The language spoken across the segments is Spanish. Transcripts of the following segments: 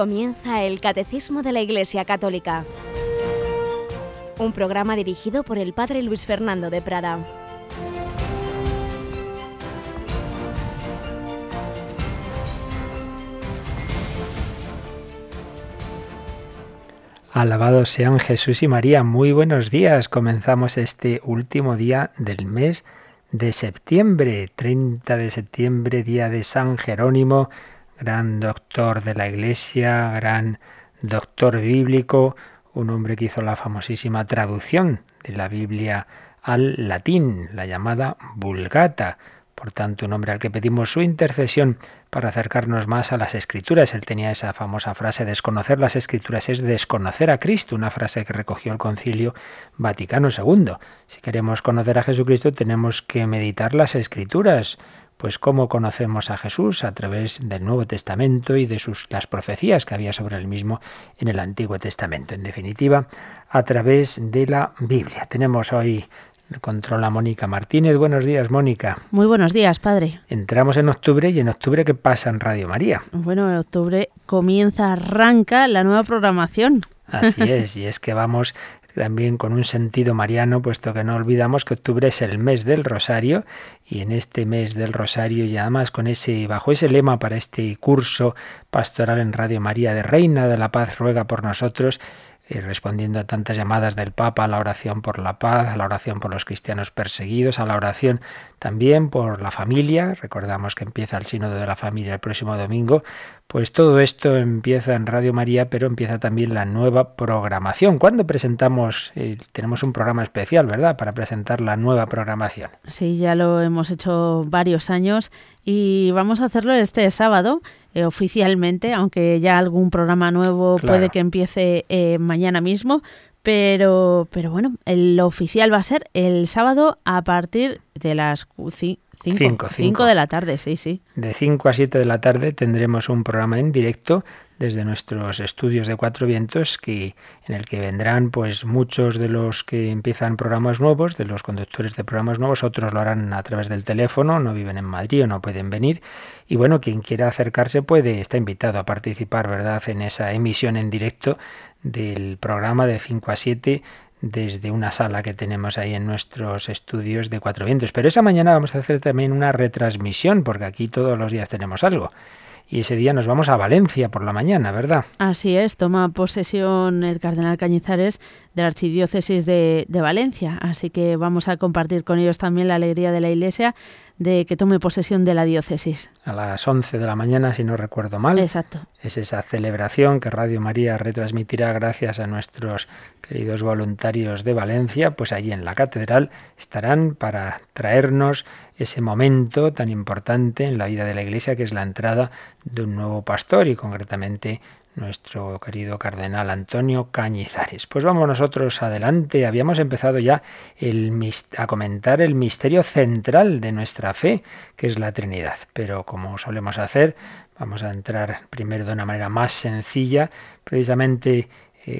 Comienza el Catecismo de la Iglesia Católica, un programa dirigido por el Padre Luis Fernando de Prada. Alabados sean Jesús y María. Muy buenos días. Comenzamos este último día del mes de septiembre, 30 de septiembre, día de San Jerónimo, gran doctor de la Iglesia, gran doctor bíblico, un hombre que hizo la famosísima traducción de la Biblia al latín, la llamada Vulgata. Por tanto, un hombre al que pedimos su intercesión para acercarnos más a las escrituras. Él tenía esa famosa frase, desconocer las escrituras es desconocer a Cristo, una frase que recogió el concilio Vaticano II. Si queremos conocer a Jesucristo tenemos que meditar las escrituras. Pues cómo conocemos a Jesús a través del Nuevo Testamento y de sus las profecías que había sobre él mismo en el Antiguo Testamento. En definitiva, a través de la Biblia. Tenemos hoy controla Mónica Martínez. Buenos días, Mónica. Muy buenos días, padre. Entramos en octubre y en octubre, ¿qué pasa en Radio María? Bueno, en octubre comienza, arranca la nueva programación. Así es, y es que vamos también con un sentido mariano, puesto que no olvidamos que octubre es el mes del Rosario y en este mes del Rosario y además con ese bajo ese lema para este curso pastoral en Radio María de Reina de la Paz ruega por nosotros respondiendo a tantas llamadas del Papa a la oración por la paz, a la oración por los cristianos perseguidos, a la oración también por la familia. Recordamos que empieza el sínodo de la familia el próximo domingo. Pues todo esto empieza en Radio María, pero empieza también la nueva programación. ¿Cuándo presentamos? Eh, tenemos un programa especial, ¿verdad? Para presentar la nueva programación. Sí, ya lo hemos hecho varios años y vamos a hacerlo este sábado eh, oficialmente, aunque ya algún programa nuevo puede que empiece eh, mañana mismo. Pero, pero bueno, el oficial va a ser el sábado a partir de las 5 de la tarde, sí, sí. De 5 a 7 de la tarde tendremos un programa en directo desde nuestros estudios de Cuatro Vientos, que, en el que vendrán pues muchos de los que empiezan programas nuevos, de los conductores de programas nuevos, otros lo harán a través del teléfono, no viven en Madrid o no pueden venir. Y bueno, quien quiera acercarse puede, está invitado a participar, ¿verdad?, en esa emisión en directo del programa de 5 a 7 desde una sala que tenemos ahí en nuestros estudios de Cuatro Vientos. Pero esa mañana vamos a hacer también una retransmisión, porque aquí todos los días tenemos algo y ese día nos vamos a Valencia por la mañana, ¿verdad? Así es, toma posesión el cardenal Cañizares de la Archidiócesis de, de, Valencia, así que vamos a compartir con ellos también la alegría de la Iglesia de que tome posesión de la diócesis. A las 11 de la mañana, si no recuerdo mal. Exacto. Es esa celebración que Radio María retransmitirá gracias a nuestros queridos voluntarios de Valencia, pues allí en la catedral estarán para traernos ese momento tan importante en la vida de la Iglesia que es la entrada de un nuevo pastor y concretamente nuestro querido cardenal Antonio Cañizares. Pues vamos nosotros adelante. Habíamos empezado ya a comentar el misterio central de nuestra fe, que es la Trinidad. Pero como solemos hacer, vamos a entrar primero de una manera más sencilla, precisamente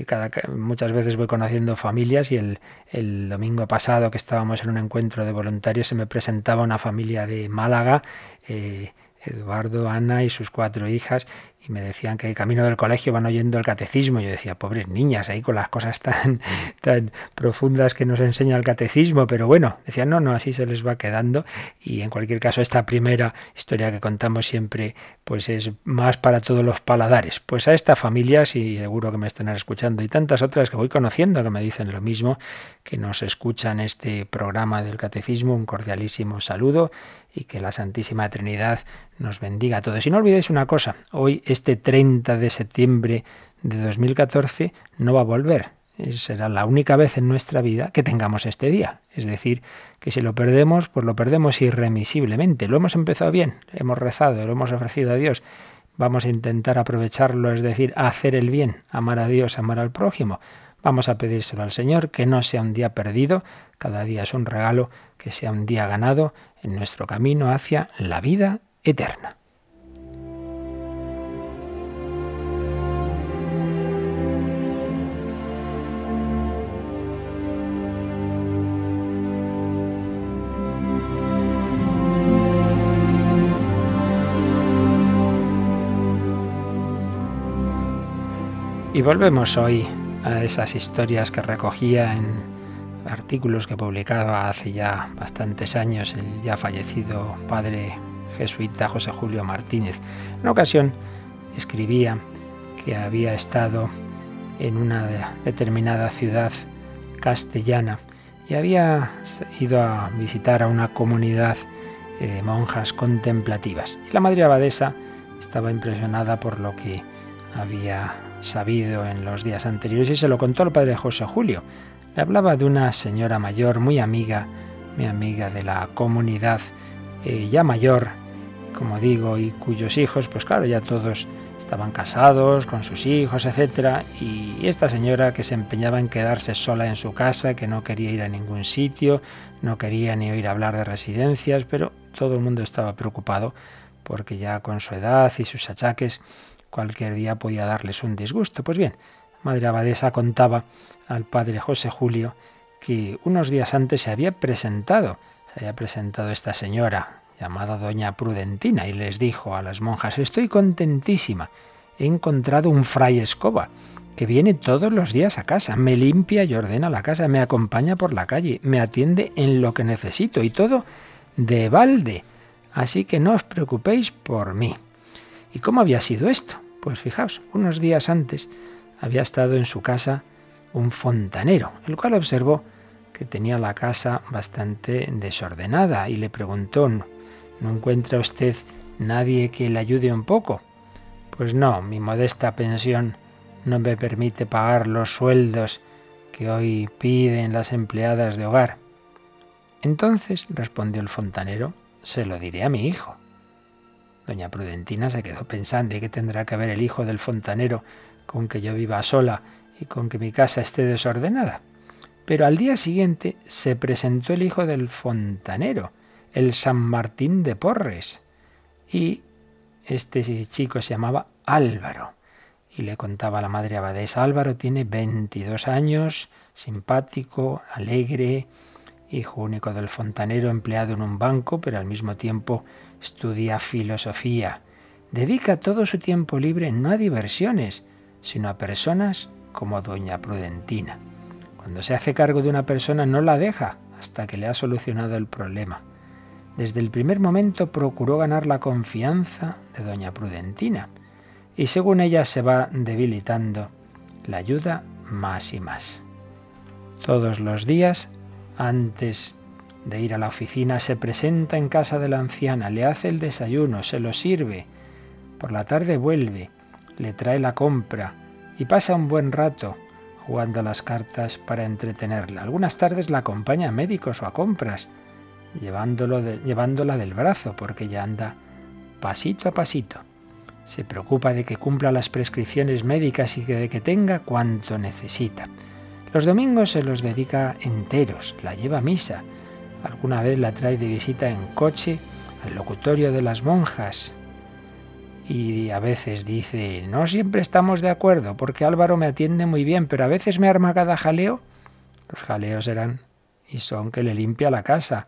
cada, muchas veces voy conociendo familias y el, el, domingo pasado que estábamos en un encuentro de voluntarios se me presentaba una familia de Málaga, eh, Eduardo, Ana y sus cuatro hijas, y me decían que el camino del colegio van oyendo el catecismo. Yo decía, pobres niñas, ahí con las cosas tan, tan profundas que nos enseña el catecismo, pero bueno, decían, no, no, así se les va quedando. Y en cualquier caso, esta primera historia que contamos siempre, pues es más para todos los paladares. Pues a esta familia, y seguro que me están escuchando, y tantas otras que voy conociendo que me dicen lo mismo, que nos escuchan este programa del catecismo, un cordialísimo saludo y que la Santísima Trinidad nos bendiga a todos. Y no olvidéis una cosa, hoy este 30 de septiembre de 2014 no va a volver. Será la única vez en nuestra vida que tengamos este día. Es decir, que si lo perdemos, pues lo perdemos irremisiblemente. Lo hemos empezado bien, hemos rezado, lo hemos ofrecido a Dios. Vamos a intentar aprovecharlo, es decir, hacer el bien, amar a Dios, amar al prójimo. Vamos a pedírselo al Señor, que no sea un día perdido, cada día es un regalo, que sea un día ganado en nuestro camino hacia la vida eterna. Y volvemos hoy a esas historias que recogía en artículos que publicaba hace ya bastantes años el ya fallecido padre jesuita José Julio Martínez. En una ocasión escribía que había estado en una determinada ciudad castellana y había ido a visitar a una comunidad de monjas contemplativas. La madre abadesa estaba impresionada por lo que había sabido en los días anteriores y se lo contó al padre José Julio. Le hablaba de una señora mayor, muy amiga, muy amiga de la comunidad, eh, ya mayor, como digo, y cuyos hijos, pues claro, ya todos estaban casados con sus hijos, etcétera, y esta señora que se empeñaba en quedarse sola en su casa, que no quería ir a ningún sitio, no quería ni oír hablar de residencias, pero todo el mundo estaba preocupado porque ya con su edad y sus achaques cualquier día podía darles un disgusto. Pues bien, Madre Abadesa contaba al padre José Julio que unos días antes se había presentado, se había presentado esta señora llamada Doña Prudentina y les dijo a las monjas, estoy contentísima, he encontrado un fray escoba que viene todos los días a casa, me limpia y ordena la casa, me acompaña por la calle, me atiende en lo que necesito y todo de balde. Así que no os preocupéis por mí. ¿Y cómo había sido esto? Pues fijaos, unos días antes había estado en su casa un fontanero, el cual observó que tenía la casa bastante desordenada y le preguntó, ¿no encuentra usted nadie que le ayude un poco? Pues no, mi modesta pensión no me permite pagar los sueldos que hoy piden las empleadas de hogar. Entonces, respondió el fontanero, se lo diré a mi hijo. Doña Prudentina se quedó pensando, ¿y qué tendrá que ver el hijo del fontanero con que yo viva sola y con que mi casa esté desordenada? Pero al día siguiente se presentó el hijo del fontanero, el San Martín de Porres, y este chico se llamaba Álvaro. Y le contaba la madre abadesa, Álvaro tiene 22 años, simpático, alegre, hijo único del fontanero empleado en un banco, pero al mismo tiempo estudia filosofía. Dedica todo su tiempo libre no a diversiones, sino a personas como doña Prudentina. Cuando se hace cargo de una persona no la deja hasta que le ha solucionado el problema. Desde el primer momento procuró ganar la confianza de doña Prudentina y según ella se va debilitando, la ayuda más y más. Todos los días antes de ir a la oficina se presenta en casa de la anciana, le hace el desayuno, se lo sirve. Por la tarde vuelve, le trae la compra y pasa un buen rato jugando las cartas para entretenerla. Algunas tardes la acompaña a médicos o a compras, llevándola del brazo porque ya anda pasito a pasito. Se preocupa de que cumpla las prescripciones médicas y de que tenga cuanto necesita. Los domingos se los dedica enteros, la lleva a misa. Alguna vez la trae de visita en coche al locutorio de las monjas. Y a veces dice, no siempre estamos de acuerdo, porque Álvaro me atiende muy bien, pero a veces me arma cada jaleo. Los jaleos eran y son que le limpia la casa,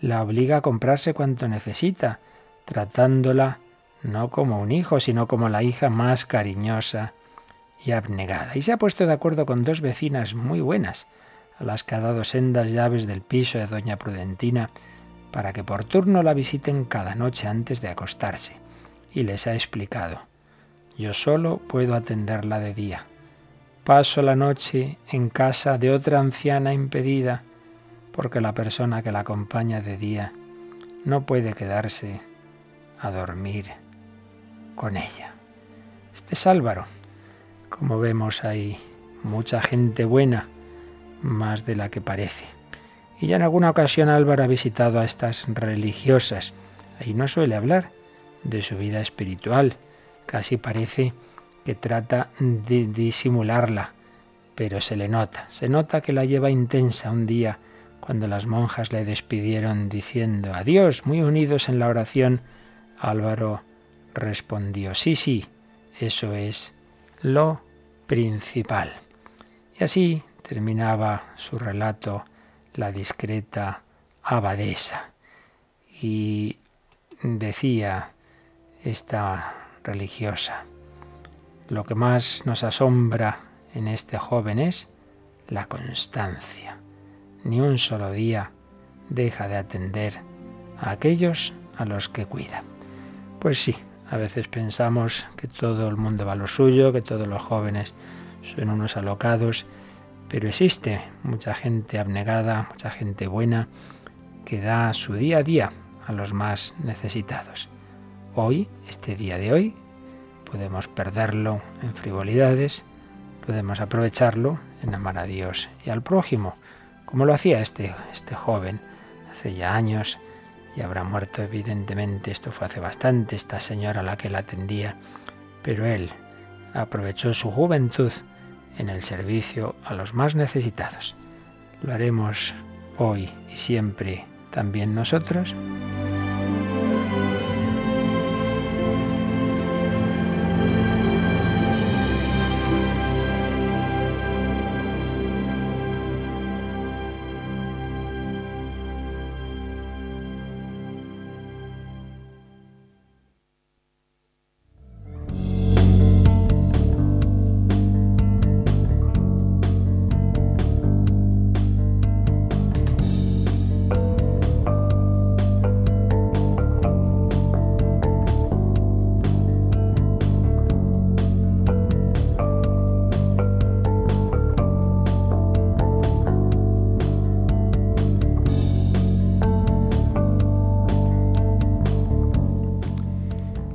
la obliga a comprarse cuanto necesita, tratándola no como un hijo, sino como la hija más cariñosa y abnegada. Y se ha puesto de acuerdo con dos vecinas muy buenas, a las que ha dado sendas llaves del piso de doña Prudentina, para que por turno la visiten cada noche antes de acostarse. Y les ha explicado, yo solo puedo atenderla de día. Paso la noche en casa de otra anciana impedida, porque la persona que la acompaña de día no puede quedarse a dormir con ella. Este es Álvaro, como vemos hay mucha gente buena, más de la que parece. Y ya en alguna ocasión Álvaro ha visitado a estas religiosas. Ahí no suele hablar de su vida espiritual. Casi parece que trata de disimularla, pero se le nota. Se nota que la lleva intensa un día cuando las monjas le despidieron diciendo adiós, muy unidos en la oración. Álvaro respondió, sí, sí, eso es lo principal. Y así terminaba su relato la discreta abadesa. Y decía esta religiosa, lo que más nos asombra en este joven es la constancia. Ni un solo día deja de atender a aquellos a los que cuida. Pues sí, a veces pensamos que todo el mundo va a lo suyo, que todos los jóvenes son unos alocados, pero existe mucha gente abnegada, mucha gente buena, que da su día a día a los más necesitados. Hoy, este día de hoy, podemos perderlo en frivolidades, podemos aprovecharlo en amar a Dios y al prójimo, como lo hacía este, este joven hace ya años y habrá muerto evidentemente, esto fue hace bastante, esta señora a la que la atendía, pero él aprovechó su juventud en el servicio a los más necesitados. ¿Lo haremos hoy y siempre también nosotros?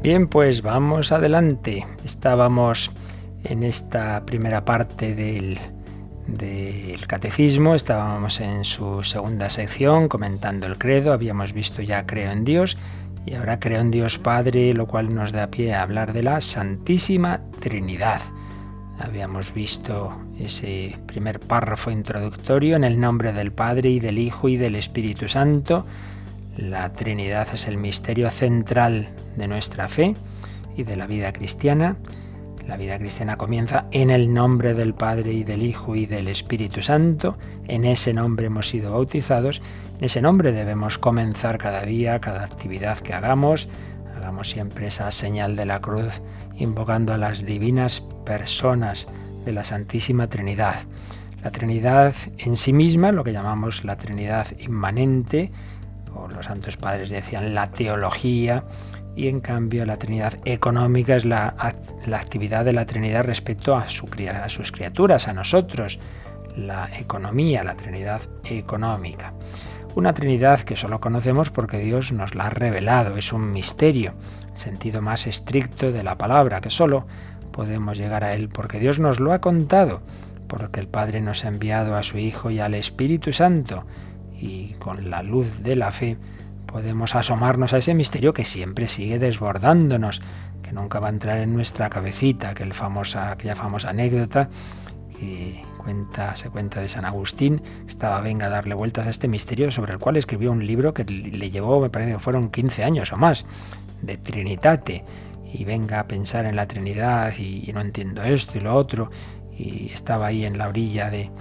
Bien, pues vamos adelante. Estábamos en esta primera parte del, del catecismo, estábamos en su segunda sección comentando el credo, habíamos visto ya creo en Dios y ahora creo en Dios Padre, lo cual nos da pie a hablar de la Santísima Trinidad. Habíamos visto ese primer párrafo introductorio en el nombre del Padre y del Hijo y del Espíritu Santo la Trinidad es el misterio central de nuestra fe y de la vida cristiana. La vida cristiana comienza en el nombre del Padre y del Hijo y del Espíritu Santo. En ese nombre hemos sido bautizados. En ese nombre debemos comenzar cada día, cada actividad que hagamos. Hagamos siempre esa señal de la cruz invocando a las divinas personas de la Santísima Trinidad. La Trinidad en sí misma, lo que llamamos la Trinidad inmanente, los santos padres decían la teología, y en cambio la Trinidad económica es la, actividad de la Trinidad respecto a, a sus criaturas, a nosotros, la economía, la Trinidad económica. Una Trinidad que solo conocemos porque Dios nos la ha revelado, es un misterio, sentido más estricto de la palabra, que solo podemos llegar a él porque Dios nos lo ha contado, porque el Padre nos ha enviado a su Hijo y al Espíritu Santo y con la luz de la fe podemos asomarnos a ese misterio que siempre sigue desbordándonos, que nunca va a entrar en nuestra cabecita, aquel famosa, aquella famosa anécdota que cuenta, se cuenta de San Agustín, estaba venga a darle vueltas a este misterio sobre el cual escribió un libro que le llevó, me parece que fueron 15 años o más, de Trinitate, y venga a pensar en la Trinidad y, no entiendo esto y lo otro, y estaba ahí en la orilla de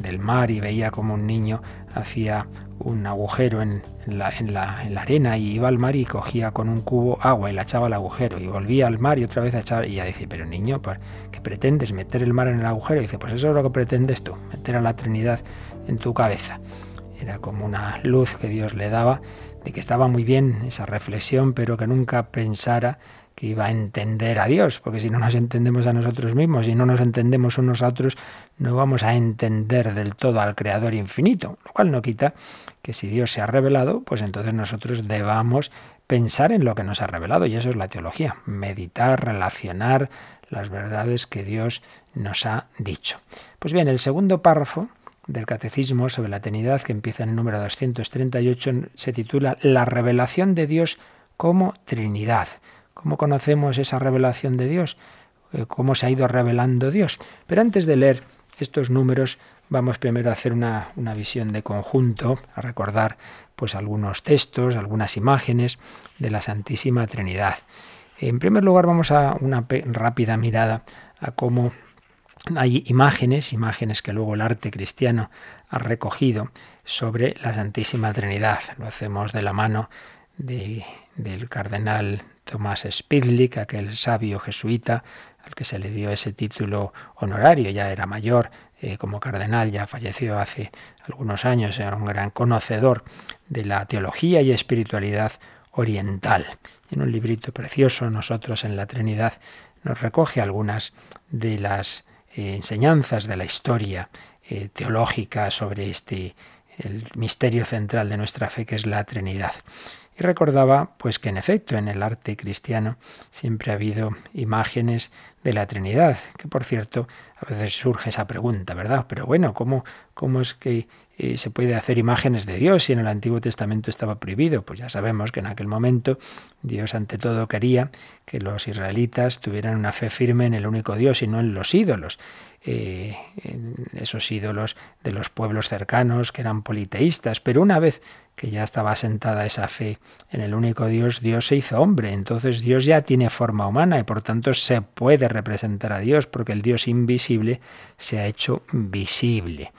del mar y veía como un niño hacía un agujero en, la, en, la, arena y iba al mar y cogía con un cubo agua y la echaba al agujero y volvía al mar y otra vez a echar y ya dice, pero niño, ¿qué pretendes? ¿Meter el mar en el agujero? Y dice, pues eso es lo que pretendes tú, meter a la Trinidad en tu cabeza. Era como una luz que Dios le daba de que estaba muy bien esa reflexión, pero que nunca pensara que iba a entender a Dios, porque si no nos entendemos a nosotros mismos, si no nos entendemos unos a otros, no vamos a entender del todo al Creador infinito, lo cual no quita que si Dios se ha revelado, pues entonces nosotros debamos pensar en lo que nos ha revelado, y eso es la teología, meditar, relacionar las verdades que Dios nos ha dicho. Pues bien, el segundo párrafo del Catecismo sobre la Trinidad, que empieza en el número 238, se titula La revelación de Dios como Trinidad. ¿Cómo conocemos esa revelación de Dios? Eh, ¿Cómo se ha ido revelando Dios? Pero antes de leer estos números, vamos primero a hacer una, visión de conjunto, a recordar pues algunos textos, algunas imágenes de la Santísima Trinidad. En primer lugar, vamos a una rápida mirada a cómo hay imágenes, imágenes que luego el arte cristiano ha recogido sobre la Santísima Trinidad. Lo hacemos de la mano del cardenal Tomás Spidlick, aquel sabio jesuita al que se le dio ese título honorario, ya era mayor eh, como cardenal, ya falleció hace algunos años, era un gran conocedor de la teología y espiritualidad oriental. En un librito precioso, Nosotros en la Trinidad, nos recoge algunas de las eh, enseñanzas de la historia eh, teológica sobre este el misterio central de nuestra fe que es la Trinidad. Y recordaba pues que en efecto en el arte cristiano siempre ha habido imágenes de la Trinidad, que por cierto a veces surge esa pregunta, ¿verdad? Pero bueno, ¿cómo, cómo es que eh, se puede hacer imágenes de Dios si en el Antiguo Testamento estaba prohibido? Pues ya sabemos que en aquel momento Dios ante todo quería que los israelitas tuvieran una fe firme en el único Dios y no en los ídolos. Eh, esos ídolos de los pueblos cercanos que eran politeístas, pero una vez que ya estaba asentada esa fe en el único Dios, Dios se hizo hombre, entonces Dios ya tiene forma humana y por tanto se puede representar a Dios porque el Dios invisible se ha hecho visible.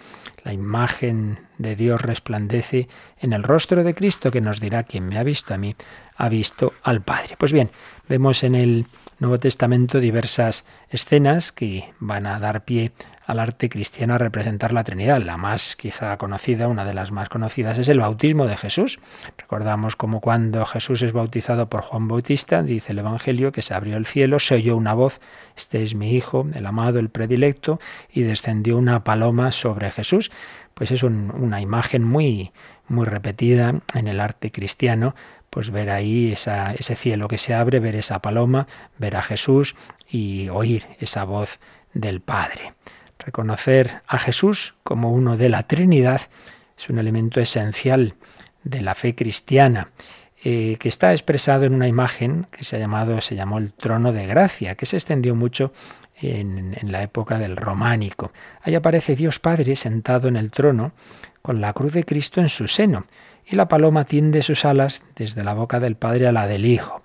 La imagen de Dios resplandece en el rostro de Cristo que nos dirá quien me ha visto a mí, ha visto al Padre. Pues bien, vemos en el Nuevo Testamento diversas escenas que van a dar pie al arte cristiano a representar la Trinidad. La más quizá conocida, una de las más conocidas, es el bautismo de Jesús. Recordamos como cuando Jesús es bautizado por Juan Bautista, dice el Evangelio, que se abrió el cielo, se oyó una voz, este es mi Hijo, el amado, el predilecto, y descendió una paloma sobre Jesús. Pues es una imagen muy, muy repetida en el arte cristiano pues ver ahí ese cielo que se abre, ver esa paloma, ver a Jesús y oír esa voz del Padre. Reconocer a Jesús como uno de la Trinidad es un elemento esencial de la fe cristiana. Eh, que está expresado en una imagen que se ha llamado, se llamó el trono de gracia, que se extendió mucho en, en, la época del románico. Ahí aparece Dios Padre sentado en el trono con la cruz de Cristo en su seno y la paloma tiende sus alas desde la boca del Padre a la del Hijo.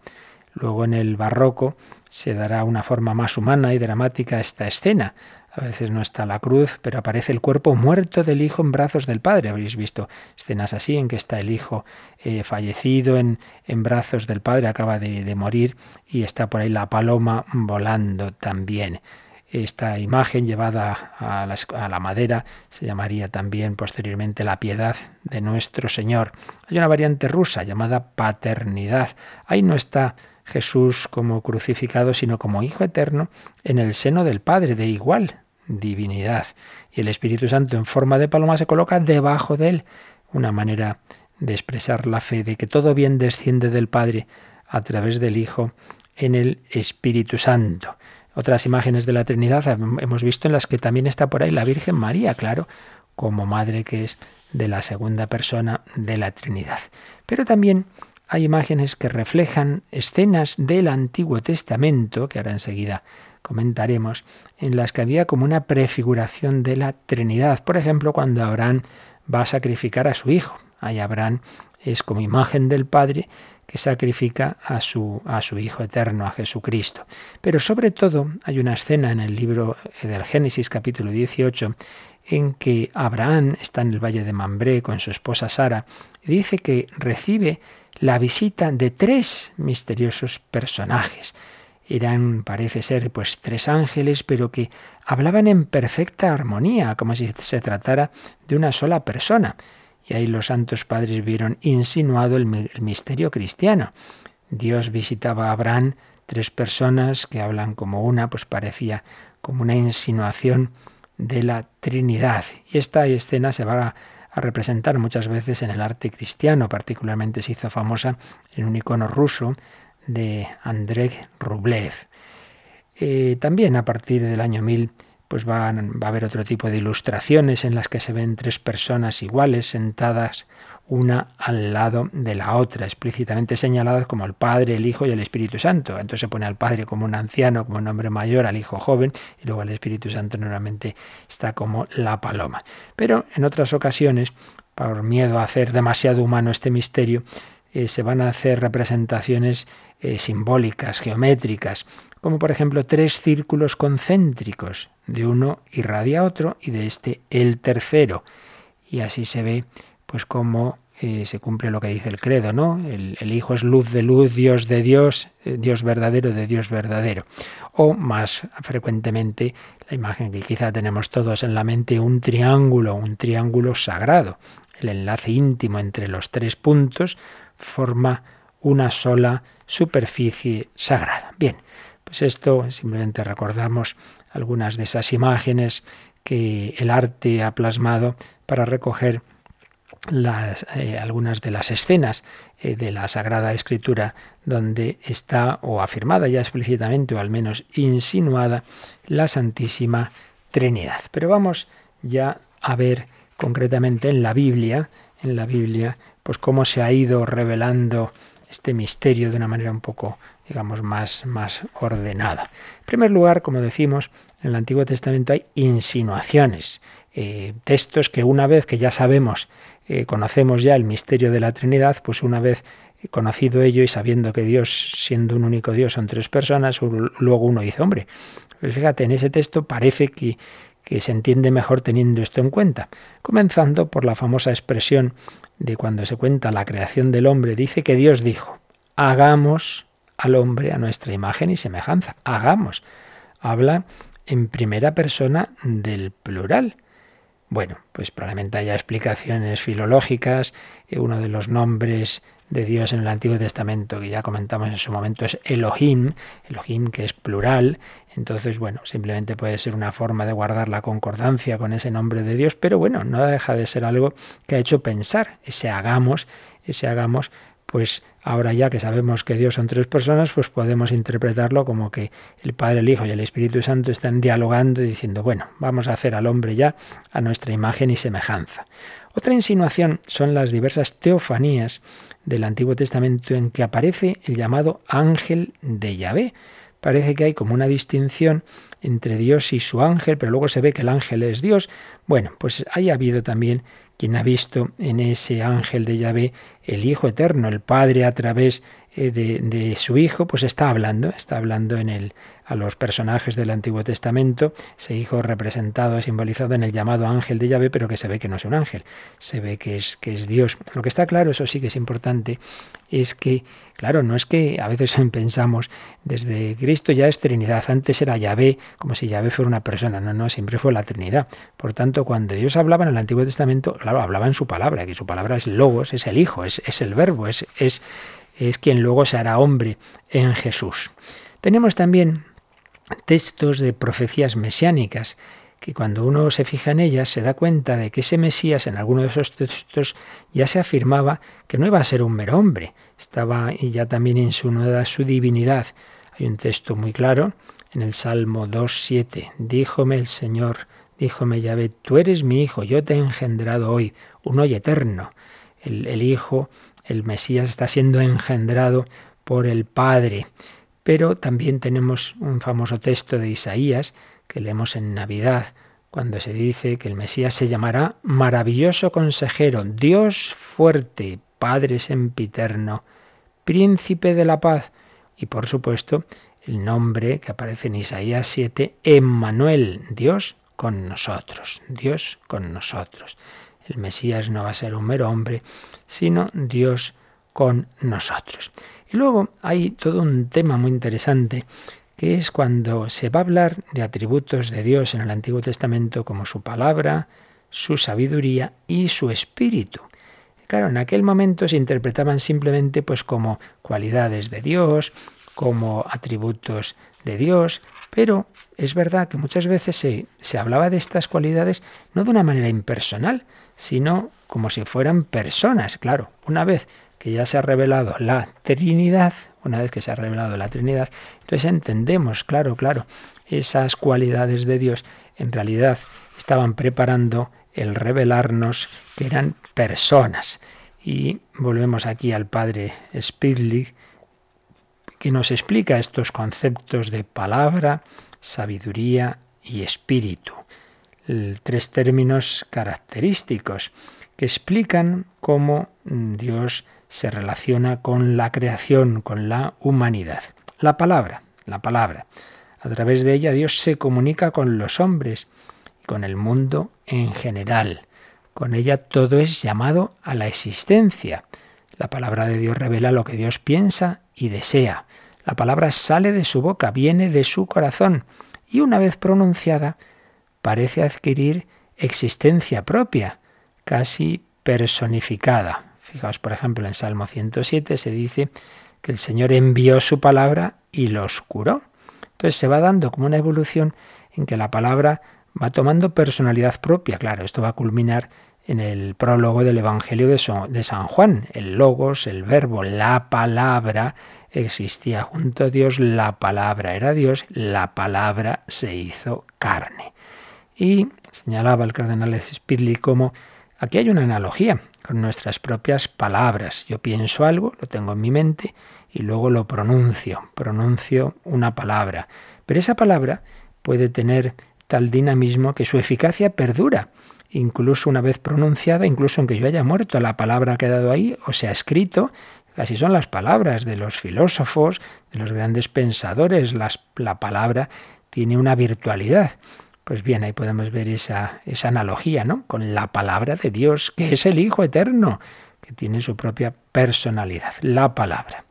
Luego en el barroco se dará una forma más humana y dramática a esta escena. A veces no está la cruz, pero aparece el cuerpo muerto del Hijo en brazos del Padre. Habréis visto escenas así en que está el Hijo eh, fallecido en, brazos del Padre, acaba de morir, y está por ahí la paloma volando también. Esta imagen llevada a la, madera se llamaría también posteriormente la piedad de nuestro Señor. Hay una variante rusa llamada paternidad. Ahí no está Jesús como crucificado, sino como Hijo eterno en el seno del Padre de igual divinidad. Y el Espíritu Santo en forma de paloma se coloca debajo de él. Una manera de expresar la fe de que todo bien desciende del Padre a través del Hijo en el Espíritu Santo. Otras imágenes de la Trinidad hemos visto en las que también está por ahí la Virgen María, claro, como madre que es de la segunda persona de la Trinidad. Pero también hay imágenes que reflejan escenas del Antiguo Testamento, que ahora enseguida comentaremos, en las que había como una prefiguración de la Trinidad. Por ejemplo, cuando Abraham va a sacrificar a su hijo. Ahí Abraham es como imagen del Padre que sacrifica a su, a su Hijo eterno, a Jesucristo. Pero sobre todo hay una escena en el libro del Génesis capítulo 18 en que Abraham está en el valle de Mambré con su esposa Sara y dice que recibe la visita de tres misteriosos personajes. Eran, parece ser, pues tres ángeles, pero que hablaban en perfecta armonía, como si se tratara de una sola persona. Y ahí los santos padres vieron insinuado el, misterio cristiano. Dios visitaba a Abraham, tres personas que hablan como una, pues parecía como una insinuación de la Trinidad. Y esta escena se va a, representar muchas veces en el arte cristiano, particularmente se hizo famosa en un icono ruso de Andrei Rublev. Eh, también a partir del año 1000 pues va a haber otro tipo de ilustraciones en las que se ven tres personas iguales sentadas una al lado de la otra, explícitamente señaladas como el Padre, el Hijo y el Espíritu Santo. Entonces se pone al Padre como un anciano, como un hombre mayor, al Hijo joven, y luego el Espíritu Santo normalmente está como la paloma. Pero en otras ocasiones, por miedo a hacer demasiado humano este misterio, eh, se van a hacer representaciones eh, simbólicas, geométricas, como por ejemplo tres círculos concéntricos, de uno irradia otro y de este el tercero. Y así se ve pues como eh, se cumple lo que dice el credo, ¿no? El, Hijo es luz de luz, Dios de Dios, Dios verdadero de Dios verdadero. O más frecuentemente la imagen que quizá tenemos todos en la mente, un triángulo, un triángulo sagrado. El enlace íntimo entre los tres puntos forma una sola superficie sagrada. Bien, pues esto simplemente recordamos algunas de esas imágenes que el arte ha plasmado para recoger las, eh, algunas de las escenas eh, de la Sagrada Escritura donde está o afirmada ya explícitamente o al menos insinuada la Santísima Trinidad. Pero vamos ya a ver concretamente en la Biblia, en la Biblia, pues cómo se ha ido revelando este misterio de una manera un poco, digamos, más, más ordenada. En primer lugar, como decimos, en el Antiguo Testamento hay insinuaciones, eh, textos que una vez que ya sabemos eh, conocemos ya el misterio de la Trinidad, pues una vez conocido ello y sabiendo que Dios, siendo un único Dios, son tres personas, luego uno dice, hombre, pues fíjate, en ese texto parece que, que se entiende mejor teniendo esto en cuenta, comenzando por la famosa expresión de cuando se cuenta la creación del hombre, dice que Dios dijo, hagamos al hombre a nuestra imagen y semejanza, hagamos. Habla en primera persona del plural. Bueno, pues probablemente haya explicaciones filológicas. Eh, uno de los nombres de Dios en el Antiguo Testamento que ya comentamos en su momento es Elohim, Elohim que es plural. Entonces, bueno, simplemente puede ser una forma de guardar la concordancia con ese nombre de Dios, pero bueno, no deja de ser algo que ha hecho pensar. Ese hagamos, ese hagamos pues ahora ya que sabemos que Dios son tres personas, pues podemos interpretarlo como que el Padre, el Hijo y el Espíritu Santo están dialogando y diciendo, bueno, vamos a hacer al hombre ya a nuestra imagen y semejanza. Otra insinuación son las diversas teofanías del Antiguo Testamento en que aparece el llamado ángel de Yahvé. Parece que hay como una distinción entre Dios y su ángel, pero luego se ve que el ángel es Dios. Bueno, pues haya habido también quien ha visto en ese ángel de Yahvé el Hijo Eterno, el Padre a través eh, de, de, su Hijo, pues está hablando, está hablando en el, a los personajes del Antiguo Testamento, ese Hijo representado, simbolizado en el llamado ángel de Yahvé, pero que se ve que no es un ángel, se ve que es, que es Dios. Lo que está claro, eso sí que es importante, es que, claro, no es que a veces pensamos, desde Cristo ya es Trinidad, antes era Yahvé, como si Yahvé fuera una persona, no, no, siempre fue la Trinidad. Por tanto, cuando Dios hablaba en el Antiguo Testamento, claro, hablaba en su palabra, que su palabra es logos, es el Hijo, es, es el verbo, es, es, es quien luego se hará hombre en Jesús. Tenemos también textos de profecías mesiánicas que cuando uno se fija en ellas se da cuenta de que ese Mesías en alguno de esos textos ya se afirmaba que no iba a ser un mero hombre, estaba ya también insinuada su divinidad. Hay un texto muy claro en el Salmo 2.7, díjome el Señor, díjome Yahvé, tú eres mi hijo, yo te he engendrado hoy, un hoy eterno. El, el Hijo, el Mesías está siendo engendrado por el Padre. Pero también tenemos un famoso texto de Isaías que leemos en Navidad, cuando se dice que el Mesías se llamará maravilloso consejero, Dios fuerte, Padre sempiterno, príncipe de la paz y por supuesto el nombre que aparece en Isaías 7, Emmanuel, Dios con nosotros, Dios con nosotros. El Mesías no va a ser un mero hombre, sino Dios con nosotros. Y luego hay todo un tema muy interesante que es cuando se va a hablar de atributos de Dios en el Antiguo Testamento como su palabra, su sabiduría y su espíritu. Claro, en aquel momento se interpretaban simplemente pues como cualidades de Dios, como atributos de Dios, pero es verdad que muchas veces se, se, hablaba de estas cualidades no de una manera impersonal, sino como si fueran personas. Claro, una vez que ya se ha revelado la Trinidad, una vez que se ha revelado la Trinidad, entonces entendemos, claro, claro, esas cualidades de Dios en realidad estaban preparando el revelarnos que eran personas. Y volvemos aquí al padre Spidley, que nos explica estos conceptos de palabra, sabiduría y espíritu. Tres términos característicos que explican cómo Dios se relaciona con la creación, con la humanidad. La palabra, la palabra. A través de ella Dios se comunica con los hombres y con el mundo en general. Con ella todo es llamado a la existencia. La palabra de Dios revela lo que Dios piensa y desea. La palabra sale de su boca, viene de su corazón y una vez pronunciada parece adquirir existencia propia, casi personificada. Fijaos, por ejemplo, en Salmo 107 se dice que el Señor envió su palabra y los curó. Entonces se va dando como una evolución en que la palabra va tomando personalidad propia. Claro, esto va a culminar en el prólogo del Evangelio de San Juan. El logos, el verbo, la palabra existía junto a Dios, la palabra era Dios, la palabra se hizo carne. Y señalaba el cardenal Spirli como aquí hay una analogía con nuestras propias palabras. Yo pienso algo, lo tengo en mi mente y luego lo pronuncio, pronuncio una palabra. Pero esa palabra puede tener tal dinamismo que su eficacia perdura, incluso una vez pronunciada, incluso aunque yo haya muerto, la palabra ha quedado ahí o se ha escrito. Así son las palabras de los filósofos, de los grandes pensadores. la palabra tiene una virtualidad. Pues bien, ahí podemos ver esa, esa analogía, ¿no? Con la palabra de Dios, que es el Hijo Eterno, que tiene su propia personalidad, la palabra.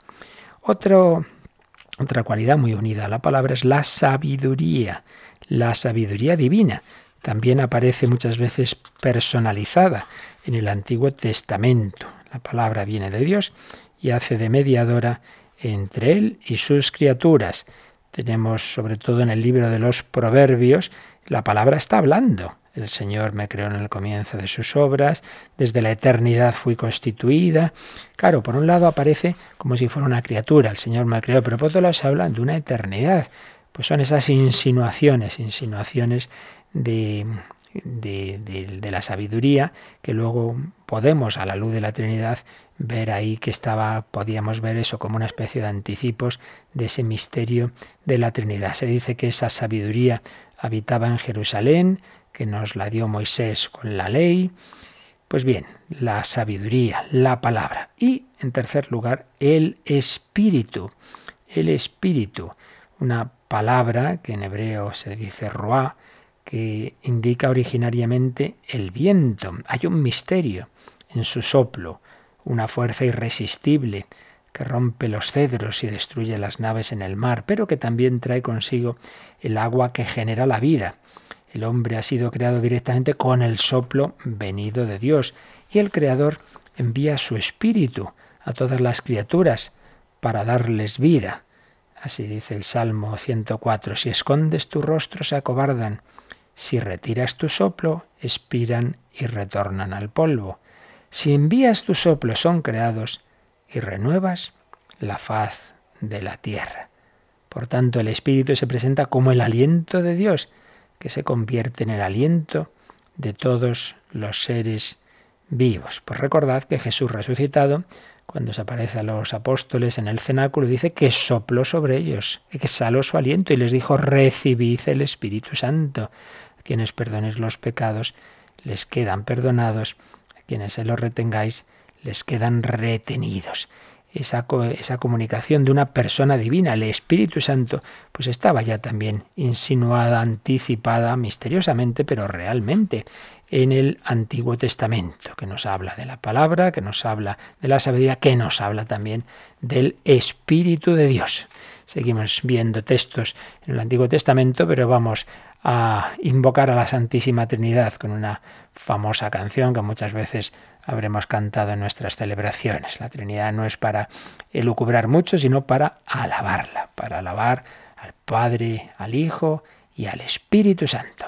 Otro, otra cualidad muy unida a la palabra es la sabiduría, la sabiduría divina. También aparece muchas veces personalizada en el Antiguo Testamento. La palabra viene de Dios y hace de mediadora entre Él y sus criaturas. Tenemos sobre todo en el libro de los Proverbios la palabra está hablando. El Señor me creó en el comienzo de sus obras, desde la eternidad fui constituida. Claro, por un lado aparece como si fuera una criatura, el Señor me creó, pero por otro lado se habla de una eternidad. Pues son esas insinuaciones, insinuaciones de, de, de, la sabiduría que luego podemos a la luz de la Trinidad ver ahí que estaba, podíamos ver eso como una especie de anticipos de ese misterio de la Trinidad. Se dice que esa sabiduría habitaba en Jerusalén, que nos la dio Moisés con la ley. Pues bien, la sabiduría, la palabra. Y, en tercer lugar, el espíritu. El espíritu, una palabra que en hebreo se dice roa, que indica originariamente el viento. Hay un misterio en su soplo, una fuerza irresistible que rompe los cedros y destruye las naves en el mar, pero que también trae consigo el agua que genera la vida. El hombre ha sido creado directamente con el soplo venido de Dios y el Creador envía su espíritu a todas las criaturas para darles vida. Así dice el Salmo 104, si escondes tu rostro se acobardan, si retiras tu soplo, expiran y retornan al polvo. Si envías tu soplo son creados y renuevas la faz de la tierra. Por tanto, el Espíritu se presenta como el aliento de Dios, que se convierte en el aliento de todos los seres vivos. Pues recordad que Jesús resucitado, cuando se aparece a los apóstoles en el cenáculo, dice que sopló sobre ellos, exhaló su aliento y les dijo, recibid el Espíritu Santo. Quienes perdonéis los pecados, les quedan perdonados, a quienes se los retengáis, les quedan retenidos. Esa, esa, comunicación de una persona divina, el Espíritu Santo, pues estaba ya también insinuada, anticipada, misteriosamente, pero realmente en el Antiguo Testamento, que nos habla de la palabra, que nos habla de la sabiduría, que nos habla también del Espíritu de Dios. Seguimos viendo textos en el Antiguo Testamento, pero vamos a invocar a la Santísima Trinidad con una famosa canción que muchas veces habremos cantado en nuestras celebraciones. La Trinidad no es para elucubrar mucho, sino para alabarla, para alabar al Padre, al Hijo y al Espíritu Santo.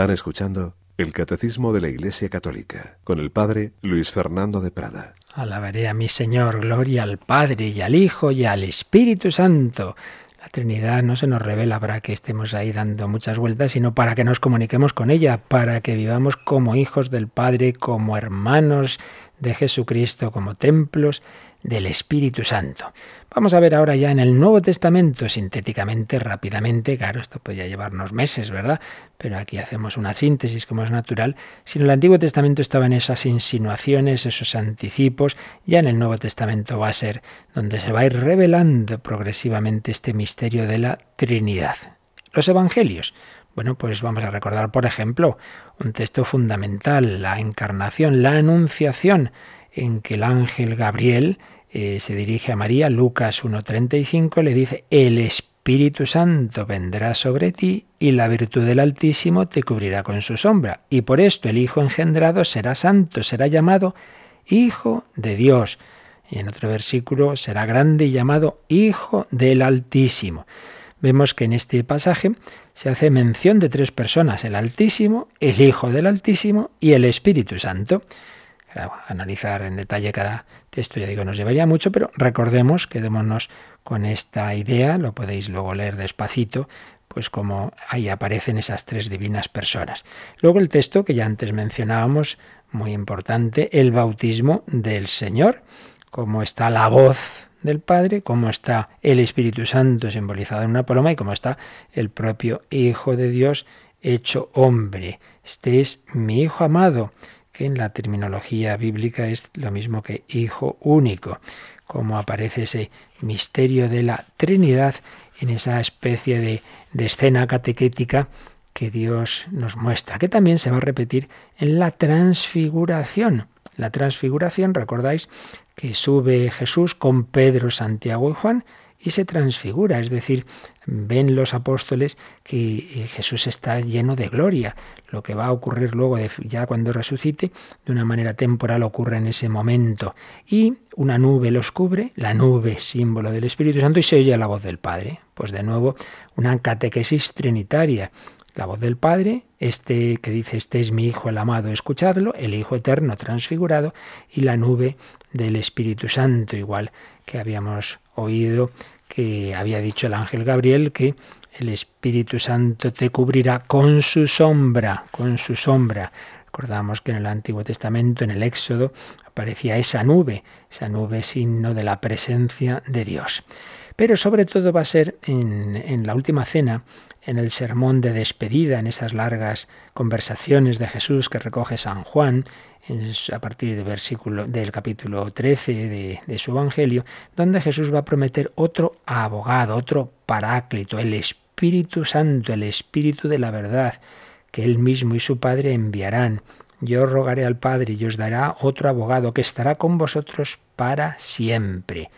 Están escuchando el Catecismo de la Iglesia Católica con el Padre Luis Fernando de Prada. Alabaré a mi Señor, gloria al Padre y al Hijo y al Espíritu Santo. La Trinidad no se nos revela para que estemos ahí dando muchas vueltas, sino para que nos comuniquemos con ella, para que vivamos como hijos del Padre, como hermanos de Jesucristo, como templos del Espíritu Santo. Vamos a ver ahora ya en el Nuevo Testamento, sintéticamente, rápidamente, claro, esto podría llevarnos meses, ¿verdad? Pero aquí hacemos una síntesis como es natural. Si en el Antiguo Testamento estaban esas insinuaciones, esos anticipos, ya en el Nuevo Testamento va a ser donde se va a ir revelando progresivamente este misterio de la Trinidad. Los Evangelios. Bueno, pues vamos a recordar, por ejemplo, un texto fundamental, la encarnación, la anunciación en que el ángel Gabriel eh, se dirige a María, Lucas 1.35, le dice, el Espíritu Santo vendrá sobre ti y la virtud del Altísimo te cubrirá con su sombra. Y por esto el Hijo engendrado será santo, será llamado Hijo de Dios. Y en otro versículo será grande y llamado Hijo del Altísimo. Vemos que en este pasaje se hace mención de tres personas, el Altísimo, el Hijo del Altísimo y el Espíritu Santo analizar en detalle cada texto, ya digo, nos llevaría mucho, pero recordemos, quedémonos con esta idea, lo podéis luego leer despacito, pues como ahí aparecen esas tres divinas personas. Luego el texto que ya antes mencionábamos, muy importante, el bautismo del Señor, cómo está la voz del Padre, cómo está el Espíritu Santo simbolizado en una paloma y cómo está el propio Hijo de Dios hecho hombre. Este es mi Hijo amado en la terminología bíblica es lo mismo que hijo único, como aparece ese misterio de la Trinidad en esa especie de, de escena catequética que Dios nos muestra, que también se va a repetir en la transfiguración. La transfiguración, recordáis que sube Jesús con Pedro, Santiago y Juan y se transfigura, es decir, ven los apóstoles que Jesús está lleno de gloria. Lo que va a ocurrir luego, ya cuando resucite, de una manera temporal ocurre en ese momento. Y una nube los cubre, la nube símbolo del Espíritu Santo, y se oye la voz del Padre. Pues de nuevo, una catequesis trinitaria. La voz del Padre, este que dice, este es mi Hijo el amado, escuchadlo, el Hijo eterno transfigurado, y la nube del Espíritu Santo, igual que habíamos oído que había dicho el ángel Gabriel que el Espíritu Santo te cubrirá con su sombra, con su sombra. Recordamos que en el Antiguo Testamento, en el Éxodo, aparecía esa nube, esa nube signo de la presencia de Dios. Pero sobre todo va a ser en, en la última cena, en el sermón de despedida, en esas largas conversaciones de Jesús que recoge San Juan, a partir del versículo del capítulo 13 de, de, su Evangelio, donde Jesús va a prometer otro abogado, otro paráclito, el Espíritu Santo, el Espíritu de la verdad, que él mismo y su Padre enviarán. Yo rogaré al Padre y os dará otro abogado que estará con vosotros para siempre.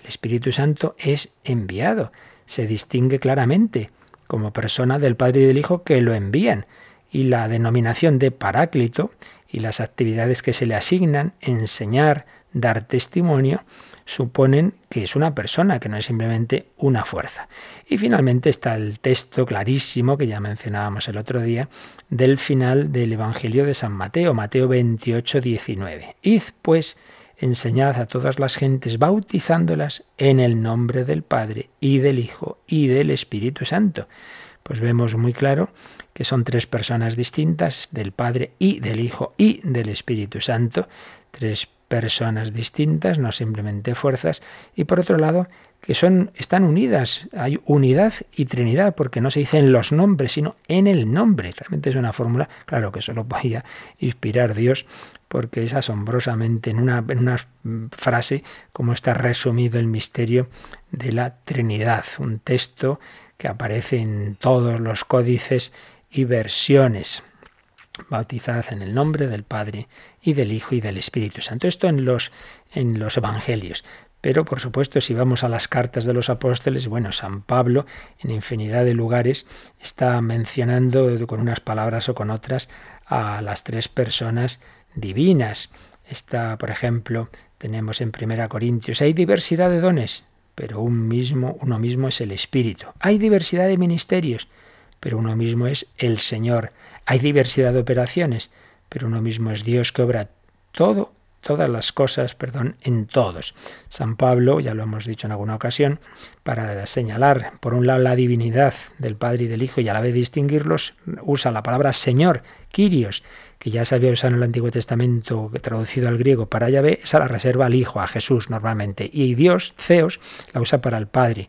El Espíritu Santo es enviado, se distingue claramente como persona del Padre y del Hijo que lo envían. Y la denominación de Paráclito y las actividades que se le asignan, enseñar, dar testimonio, suponen que es una persona, que no es simplemente una fuerza. Y finalmente está el texto clarísimo que ya mencionábamos el otro día del final del Evangelio de San Mateo, Mateo 28, 19. Id pues enseñad a todas las gentes bautizándolas en el nombre del Padre y del Hijo y del Espíritu Santo. Pues vemos muy claro que son tres personas distintas, del Padre y del Hijo y del Espíritu Santo, tres personas distintas, no simplemente fuerzas, y por otro lado, que son están unidas, hay unidad y trinidad, porque no se dice en los nombres, sino en el nombre. Realmente es una fórmula, claro que solo podía inspirar Dios, porque es asombrosamente en una, en una frase como está resumido el misterio de la Trinidad, un texto que aparece en todos los códices y versiones. Bautizad en el nombre del Padre y del Hijo y del Espíritu Santo. Esto en los, en los Evangelios. Pero, por supuesto, si vamos a las cartas de los apóstoles, bueno, San Pablo en infinidad de lugares está mencionando con unas palabras o con otras a las tres personas divinas. Está, por ejemplo, tenemos en Primera Corintios, hay diversidad de dones, pero un mismo, uno mismo es el Espíritu. Hay diversidad de ministerios, pero uno mismo es el Señor. Hay diversidad de operaciones, pero uno mismo es Dios que obra todo todas las cosas, perdón, en todos. San Pablo, ya lo hemos dicho en alguna ocasión, para señalar por un lado la divinidad del Padre y del Hijo y a la vez distinguirlos, usa la palabra Señor, Kyrios, que ya se había usado en el Antiguo Testamento, traducido al griego para Yahvé, esa la reserva al Hijo, a Jesús normalmente. Y Dios, Zeus, la usa para el Padre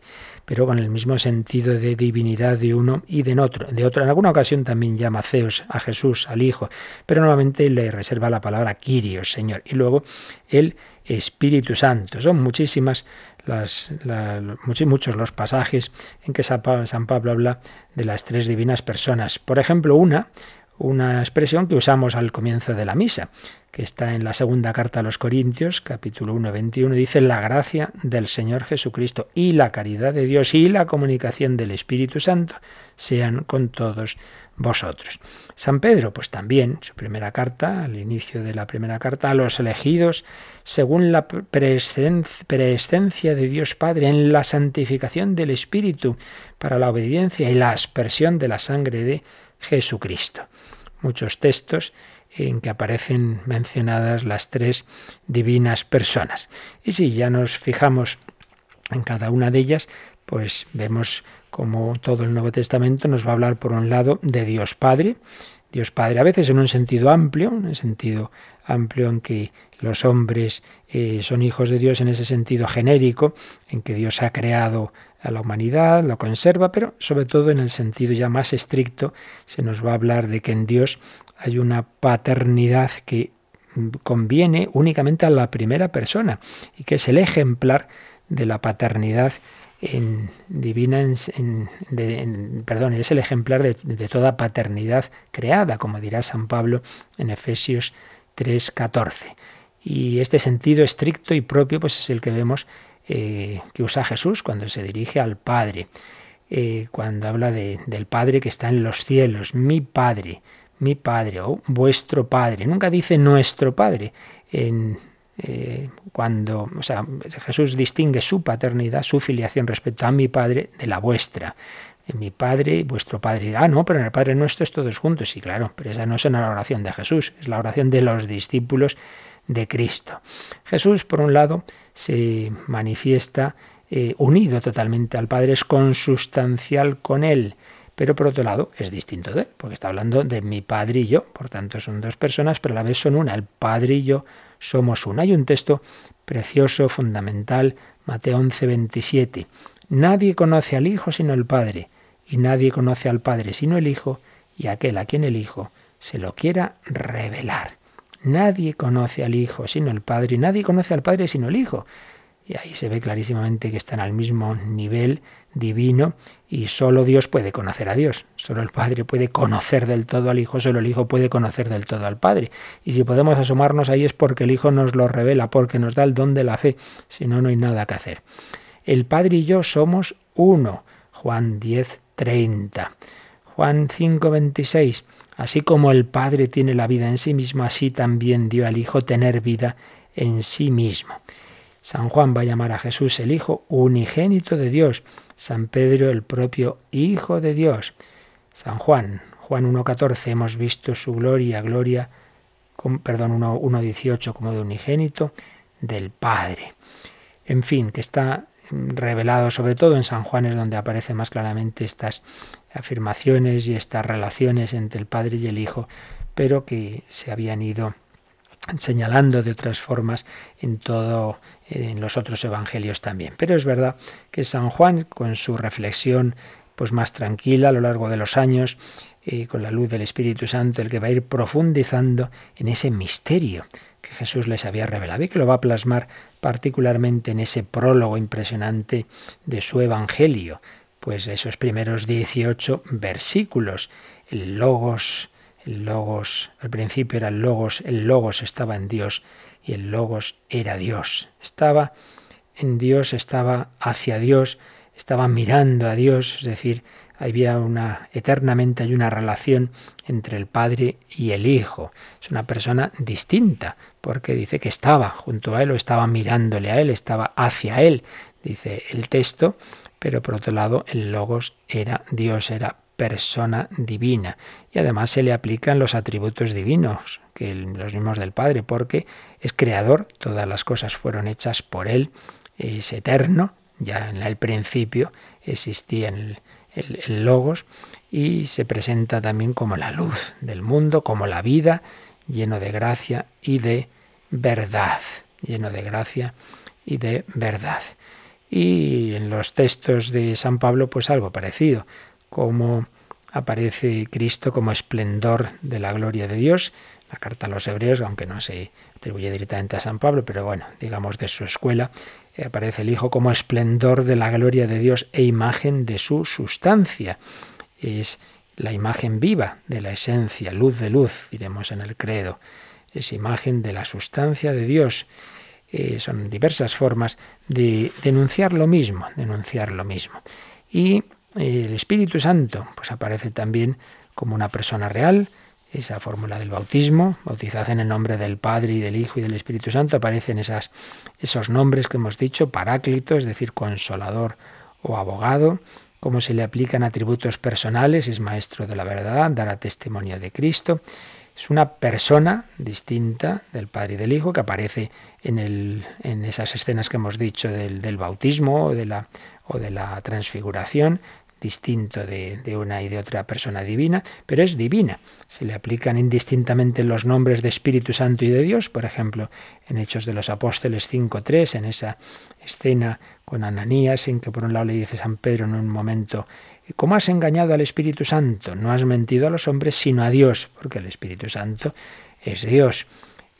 pero con el mismo sentido de divinidad de uno y de otro. De otro, en alguna ocasión también llama Zeus a Jesús, al Hijo, pero normalmente le reserva la palabra Kyrios, Señor, y luego el Espíritu Santo. Son muchísimas las, muchos los pasajes en que San Pablo habla de las tres divinas personas. Por ejemplo, una una expresión que usamos al comienzo de la misa, que está en la segunda carta a los Corintios, capítulo 1, 21, dice la gracia del Señor Jesucristo y la caridad de Dios y la comunicación del Espíritu Santo sean con todos vosotros. San Pedro, pues también, su primera carta, al inicio de la primera carta, a los elegidos según la presencia de Dios Padre en la santificación del Espíritu para la obediencia y la aspersión de la sangre de Jesucristo. Muchos textos en que aparecen mencionadas las tres divinas personas. Y si ya nos fijamos en cada una de ellas, pues vemos como todo el Nuevo Testamento nos va a hablar por un lado de Dios Padre, Dios Padre, a veces en un sentido amplio, en un sentido amplio en que los hombres eh, son hijos de Dios en ese sentido genérico, en que Dios ha creado a la humanidad, lo conserva, pero sobre todo en el sentido ya más estricto se nos va a hablar de que en Dios hay una paternidad que conviene únicamente a la primera persona y que es el ejemplar de la paternidad divina, en, perdón, es el ejemplar de, toda paternidad creada, como dirá San Pablo en Efesios 3:14. Y este sentido estricto y propio, pues es el que vemos eh, que usa Jesús cuando se dirige al Padre, eh, cuando habla de, del Padre que está en los cielos, mi Padre, mi Padre o vuestro Padre. Nunca dice nuestro Padre. En, eh, cuando, o sea, Jesús distingue su paternidad, su filiación respecto a mi Padre de la vuestra. Mi Padre vuestro Padre. Ah, no, pero en el Padre nuestro es todos juntos. Sí, claro, pero esa no es la oración de Jesús, es la oración de los discípulos de Cristo. Jesús, por un lado, se manifiesta eh, unido totalmente al Padre, es consustancial con Él, pero por otro lado es distinto de Él, porque está hablando de mi Padre y yo, por tanto son dos personas, pero a la vez son una, el Padre y yo somos una. Hay un texto precioso, fundamental, Mateo 11, 27. Nadie conoce al Hijo sino el Padre, y nadie conoce al Padre sino el Hijo, y aquel a quien el Hijo se lo quiera revelar. Nadie conoce al Hijo sino el Padre y nadie conoce al Padre sino el Hijo. Y ahí se ve clarísimamente que están al mismo nivel divino y solo Dios puede conocer a Dios. Solo el Padre puede conocer del todo al Hijo, solo el Hijo puede conocer del todo al Padre. Y si podemos asomarnos ahí es porque el Hijo nos lo revela, porque nos da el don de la fe. Si no, no hay nada que hacer. El Padre y yo somos uno. Juan 10, 30. Juan 5, 26. Así como el Padre tiene la vida en sí mismo, así también dio al Hijo tener vida en sí mismo. San Juan va a llamar a Jesús el Hijo unigénito de Dios, San Pedro el propio Hijo de Dios. San Juan, Juan 1.14, hemos visto su gloria, gloria, perdón, 1.18 como de unigénito del Padre. En fin, que está revelado sobre todo en San Juan es donde aparecen más claramente estas afirmaciones y estas relaciones entre el Padre y el Hijo, pero que se habían ido señalando de otras formas en todo en los otros evangelios también. Pero es verdad que San Juan con su reflexión pues más tranquila a lo largo de los años y con la luz del Espíritu Santo el que va a ir profundizando en ese misterio que Jesús les había revelado y que lo va a plasmar particularmente en ese prólogo impresionante de su Evangelio, pues esos primeros 18 versículos, el logos, el logos, al principio era el logos, el logos estaba en Dios y el logos era Dios. Estaba en Dios, estaba hacia Dios, estaba mirando a Dios, es decir, había una eternamente hay una relación entre el Padre y el Hijo. Es una persona distinta, porque dice que estaba junto a él o estaba mirándole a él, estaba hacia él, dice el texto, pero por otro lado el logos era Dios, era persona divina. Y además se le aplican los atributos divinos, que los mismos del Padre, porque es creador, todas las cosas fueron hechas por Él, es eterno, ya en el principio existía el, el Logos, y se presenta también como la luz del mundo, como la vida, lleno de gracia y de verdad, lleno de gracia y de verdad. Y en los textos de San Pablo, pues algo parecido, como aparece Cristo como esplendor de la gloria de Dios. La carta a los hebreos, aunque no se atribuye directamente a San Pablo, pero bueno, digamos de su escuela, eh, aparece el Hijo como esplendor de la gloria de Dios e imagen de su sustancia. Es la imagen viva de la esencia, luz de luz, diremos en el credo. Es imagen de la sustancia de Dios. Eh, son diversas formas de denunciar lo mismo, denunciar lo mismo. Y el Espíritu Santo, pues aparece también como una persona real, esa fórmula del bautismo, bautizad en el nombre del Padre y del Hijo y del Espíritu Santo, aparecen esas, esos nombres que hemos dicho, paráclito, es decir, consolador o abogado, cómo se le aplican atributos personales, es maestro de la verdad, dará testimonio de Cristo. Es una persona distinta del Padre y del Hijo que aparece en, el, en esas escenas que hemos dicho del, del bautismo o de, la, o de la transfiguración, distinto de, una y de otra persona divina, pero es divina. Se le aplican indistintamente los nombres de Espíritu Santo y de Dios, por ejemplo, en Hechos de los Apóstoles 5.3, en esa escena con Ananías, en que por un lado le dice San Pedro en un momento, ¿cómo has engañado al Espíritu Santo? No has mentido a los hombres, sino a Dios, porque el Espíritu Santo es Dios.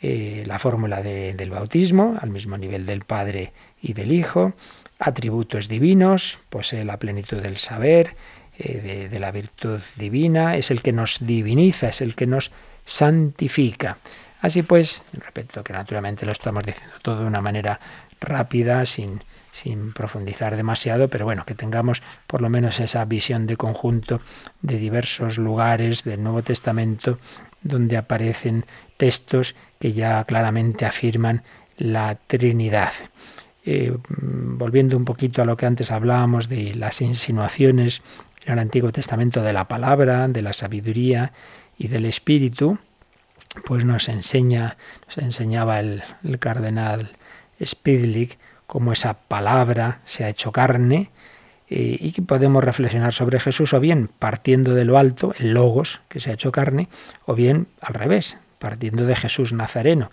Eh, la fórmula de, del bautismo, al mismo nivel del Padre y del Hijo, atributos divinos, posee la plenitud del saber, eh, de, la virtud divina, es el que nos diviniza, es el que nos santifica. Así pues, repito que naturalmente lo estamos diciendo todo de una manera rápida, sin profundizar demasiado, pero bueno, que tengamos por lo menos esa visión de conjunto de diversos lugares del Nuevo Testamento donde aparecen textos que ya claramente afirman la Trinidad. Eh, volviendo un poquito a lo que antes hablábamos de las insinuaciones en el Antiguo Testamento de la palabra, de la sabiduría y del espíritu, pues nos enseña, nos enseñaba el, cardenal Spidlick cómo esa palabra se ha hecho carne eh, y que podemos reflexionar sobre Jesús o bien partiendo de lo alto, el logos que se ha hecho carne, o bien al revés, partiendo de Jesús Nazareno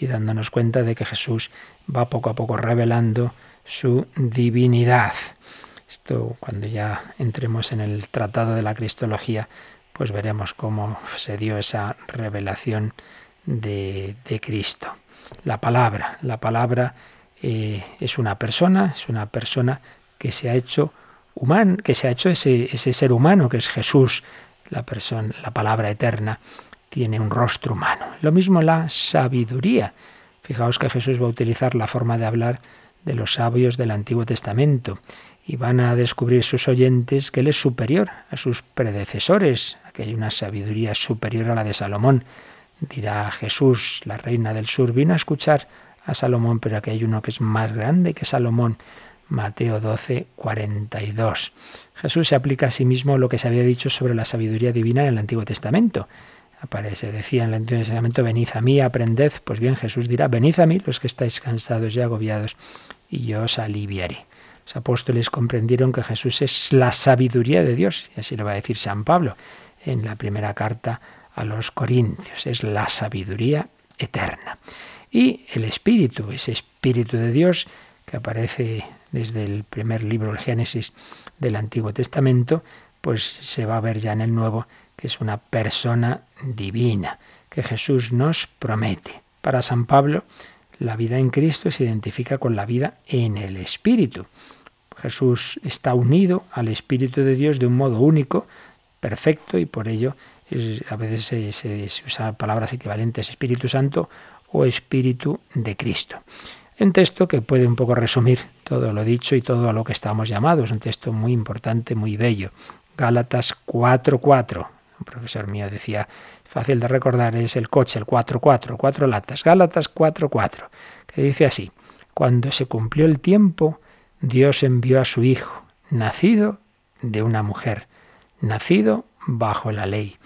y dándonos cuenta de que Jesús va poco a poco revelando su divinidad. Esto cuando ya entremos en el tratado de la Cristología, pues veremos cómo se dio esa revelación de, de Cristo. La palabra, la palabra eh, es una persona, es una persona que se ha hecho humano, que se ha hecho ese, ese ser humano que es Jesús, la persona, la palabra eterna, tiene un rostro humano. Lo mismo la sabiduría. Fijaos que Jesús va a utilizar la forma de hablar de los sabios del Antiguo Testamento y van a descubrir sus oyentes que Él es superior a sus predecesores, que hay una sabiduría superior a la de Salomón. Dirá Jesús, la reina del sur, vino a escuchar a Salomón, pero aquí hay uno que es más grande que Salomón. Mateo 12, 42. Jesús se aplica a sí mismo lo que se había dicho sobre la sabiduría divina en el Antiguo Testamento aparece, decía en el Antiguo Testamento, venid a mí, aprended. Pues bien, Jesús dirá, venid a mí los que estáis cansados y agobiados, y yo os aliviaré. Los apóstoles comprendieron que Jesús es la sabiduría de Dios, y así lo va a decir San Pablo en la primera carta a los Corintios, es la sabiduría eterna. Y el Espíritu, ese Espíritu de Dios que aparece desde el primer libro, el Génesis del Antiguo Testamento, pues se va a ver ya en el Nuevo que es una persona divina, que Jesús nos promete. Para San Pablo, la vida en Cristo se identifica con la vida en el Espíritu. Jesús está unido al Espíritu de Dios de un modo único, perfecto, y por ello a veces se, se usan palabras equivalentes Espíritu Santo o Espíritu de Cristo. Un texto que puede un poco resumir todo lo dicho y todo a lo que estamos llamados, un texto muy importante, muy bello. Gálatas 4.4 un profesor mío decía, fácil de recordar, es el coche, el 4-4, cuatro latas, Gálatas 4-4, que dice así, cuando se cumplió el tiempo, Dios envió a su Hijo, nacido de una mujer, nacido bajo la ley,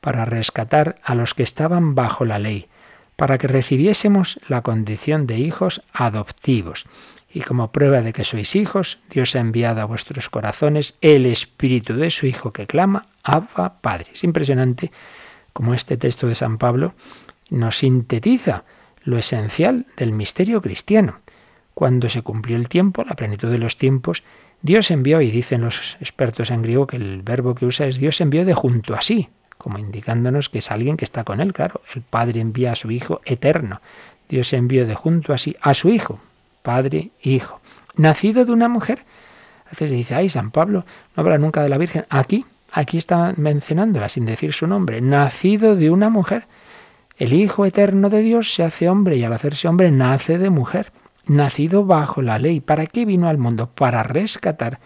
para rescatar a los que estaban bajo la ley, para que recibiésemos la condición de hijos adoptivos. Y como prueba de que sois hijos, Dios ha enviado a vuestros corazones el espíritu de su Hijo que clama, Abba Padre. Es impresionante como este texto de San Pablo nos sintetiza lo esencial del misterio cristiano. Cuando se cumplió el tiempo, la plenitud de los tiempos, Dios envió, y dicen los expertos en griego que el verbo que usa es Dios envió de junto a sí, como indicándonos que es alguien que está con él, claro. El Padre envía a su Hijo eterno. Dios envió de junto a sí a su Hijo, Padre, Hijo, nacido de una mujer. A veces dice, ay, San Pablo no habla nunca de la Virgen. Aquí, aquí está mencionándola sin decir su nombre, nacido de una mujer. El Hijo eterno de Dios se hace hombre y al hacerse hombre nace de mujer nacido bajo la ley. ¿Para qué vino al mundo? Para rescatar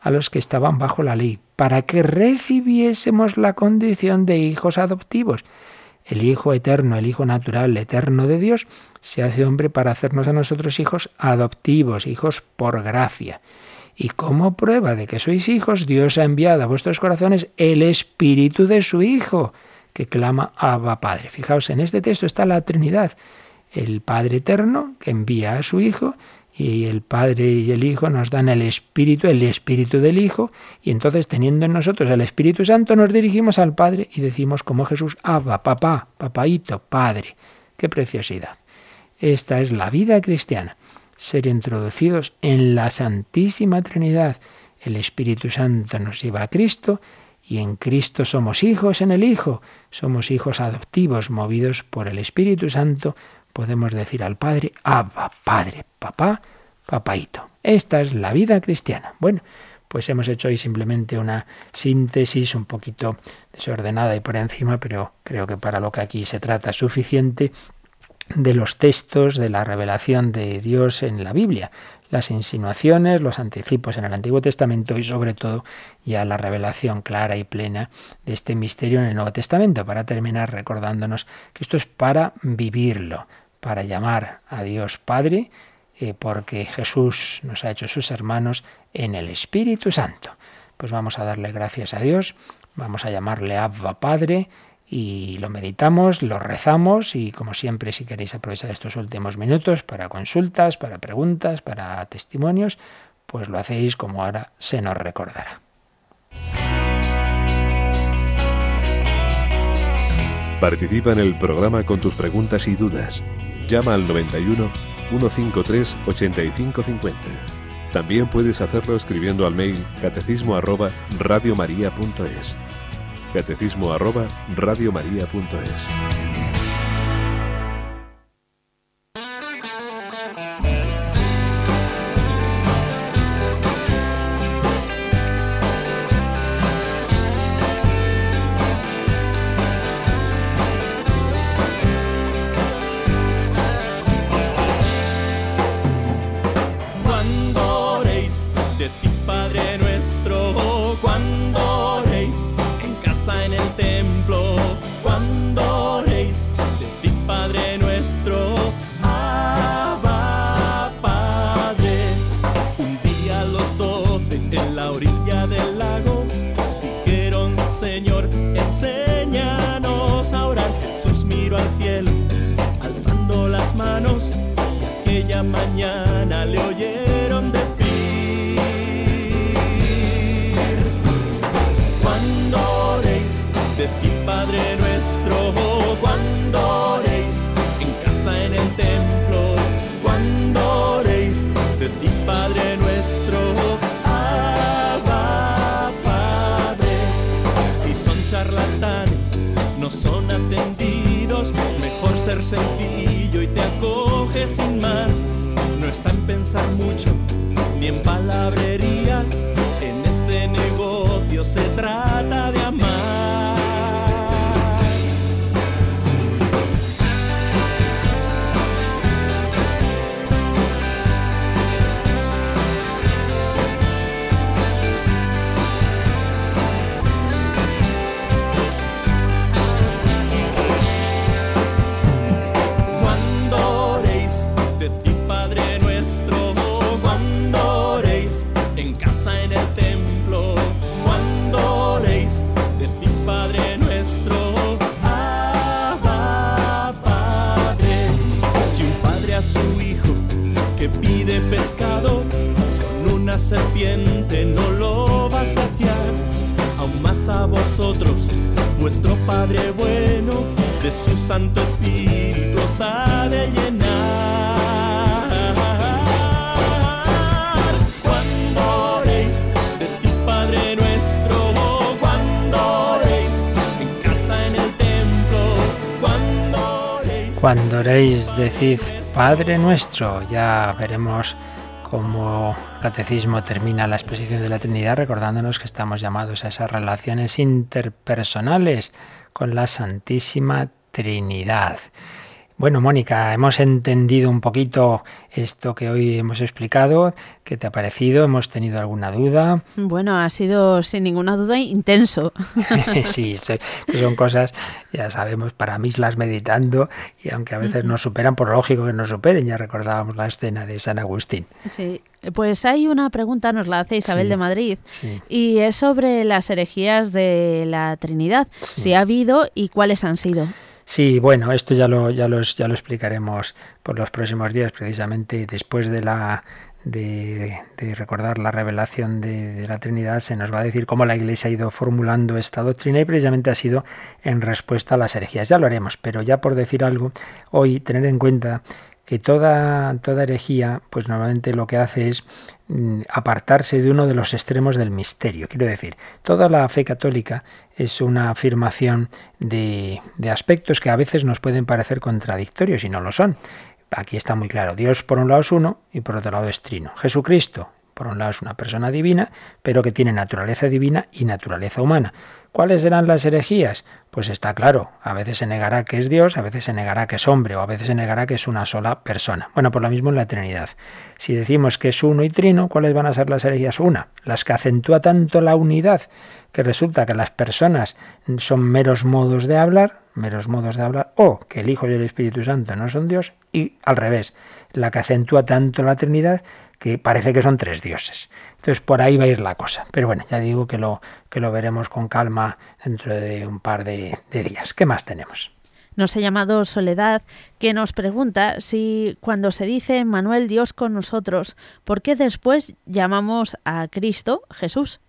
a los que estaban bajo la ley, para que recibiésemos la condición de hijos adoptivos. El Hijo eterno, el Hijo natural, eterno de Dios, se hace hombre para hacernos a nosotros hijos adoptivos, hijos por gracia. Y como prueba de que sois hijos, Dios ha enviado a vuestros corazones el Espíritu de su Hijo, que clama Abba Padre. Fijaos, en este texto está la Trinidad el Padre Eterno que envía a su Hijo y el Padre y el Hijo nos dan el Espíritu, el Espíritu del Hijo, y entonces teniendo en nosotros el Espíritu Santo nos dirigimos al Padre y decimos como Jesús, Abba, papá, papaito, Padre. ¡Qué preciosidad! Esta es la vida cristiana, ser introducidos en la Santísima Trinidad. El Espíritu Santo nos lleva a Cristo y en Cristo somos hijos en el Hijo, somos hijos adoptivos movidos por el Espíritu Santo podemos decir al Padre, Abba, Padre, papá, papaito. Esta es la vida cristiana. Bueno, pues hemos hecho hoy simplemente una síntesis un poquito desordenada y por encima, pero creo que para lo que aquí se trata es suficiente de los textos de la revelación de Dios en la Biblia, las insinuaciones, los anticipos en el Antiguo Testamento y sobre todo ya la revelación clara y plena de este misterio en el Nuevo Testamento, para terminar recordándonos que esto es para vivirlo, para llamar a Dios Padre, eh, porque Jesús nos ha hecho sus hermanos en el Espíritu Santo. Pues vamos a darle gracias a Dios, vamos a llamarle Abba Padre y lo meditamos, lo rezamos y como siempre si queréis aprovechar estos últimos minutos para consultas, para preguntas, para testimonios, pues lo hacéis como ahora se nos recordará. Participa en el programa con tus preguntas y dudas Llama al 91 153 8550. También puedes hacerlo escribiendo al mail catecismo arroba radiomaria.es. Catecismo arroba radiomaria.es. sin más no está en pensar mucho ni en palabrerías. Padre bueno, de su Santo Espíritu os ha de llenar. Cuando oréis, decid Padre nuestro. Ya veremos cómo el catecismo termina la exposición de la Trinidad recordándonos que estamos llamados a esas relaciones interpersonales con la Santísima Trinidad. Bueno, Mónica, hemos entendido un poquito esto que hoy hemos explicado. ¿Qué te ha parecido? ¿Hemos tenido alguna duda? Bueno, ha sido sin ninguna duda intenso. sí, son cosas, ya sabemos, para mislas meditando y aunque a veces nos superan, por lógico que nos superen, ya recordábamos la escena de San Agustín. Sí, pues hay una pregunta, nos la hace Isabel de Madrid, y es sobre las herejías de la Trinidad, si ha habido y cuáles han sido. Sí, bueno, esto ya lo, ya ya lo explicaremos por los próximos días, precisamente después de la de, recordar la revelación de, de, la Trinidad, se nos va a decir cómo la Iglesia ha ido formulando esta doctrina y precisamente ha sido en respuesta a las herejías. Ya lo haremos, pero ya por decir algo, hoy tener en cuenta que toda, toda herejía, pues normalmente lo que hace es mm, apartarse de uno de los extremos del misterio. Quiero decir, toda la fe católica es una afirmación de, de aspectos que a veces nos pueden parecer contradictorios y no lo son. Aquí está muy claro, Dios por un lado es uno y por otro lado es trino. Jesucristo, por un lado es una persona divina, pero que tiene naturaleza divina y naturaleza humana. ¿Cuáles serán las herejías? Pues está claro, a veces se negará que es Dios, a veces se negará que es hombre o a veces se negará que es una sola persona. Bueno, por lo mismo en la Trinidad. Si decimos que es uno y trino, ¿cuáles van a ser las herejías? Una, las que acentúa tanto la unidad, que resulta que las personas son meros modos de hablar, meros modos de hablar, o que el Hijo y el Espíritu Santo no son Dios, y al revés, la que acentúa tanto la Trinidad que parece que son tres dioses. Entonces por ahí va a ir la cosa. Pero bueno, ya digo que lo, que lo veremos con calma dentro de un par de, de días. ¿Qué más tenemos? Nos ha llamado Soledad, que nos pregunta si cuando se dice Manuel Dios con nosotros, ¿por qué después llamamos a Cristo Jesús?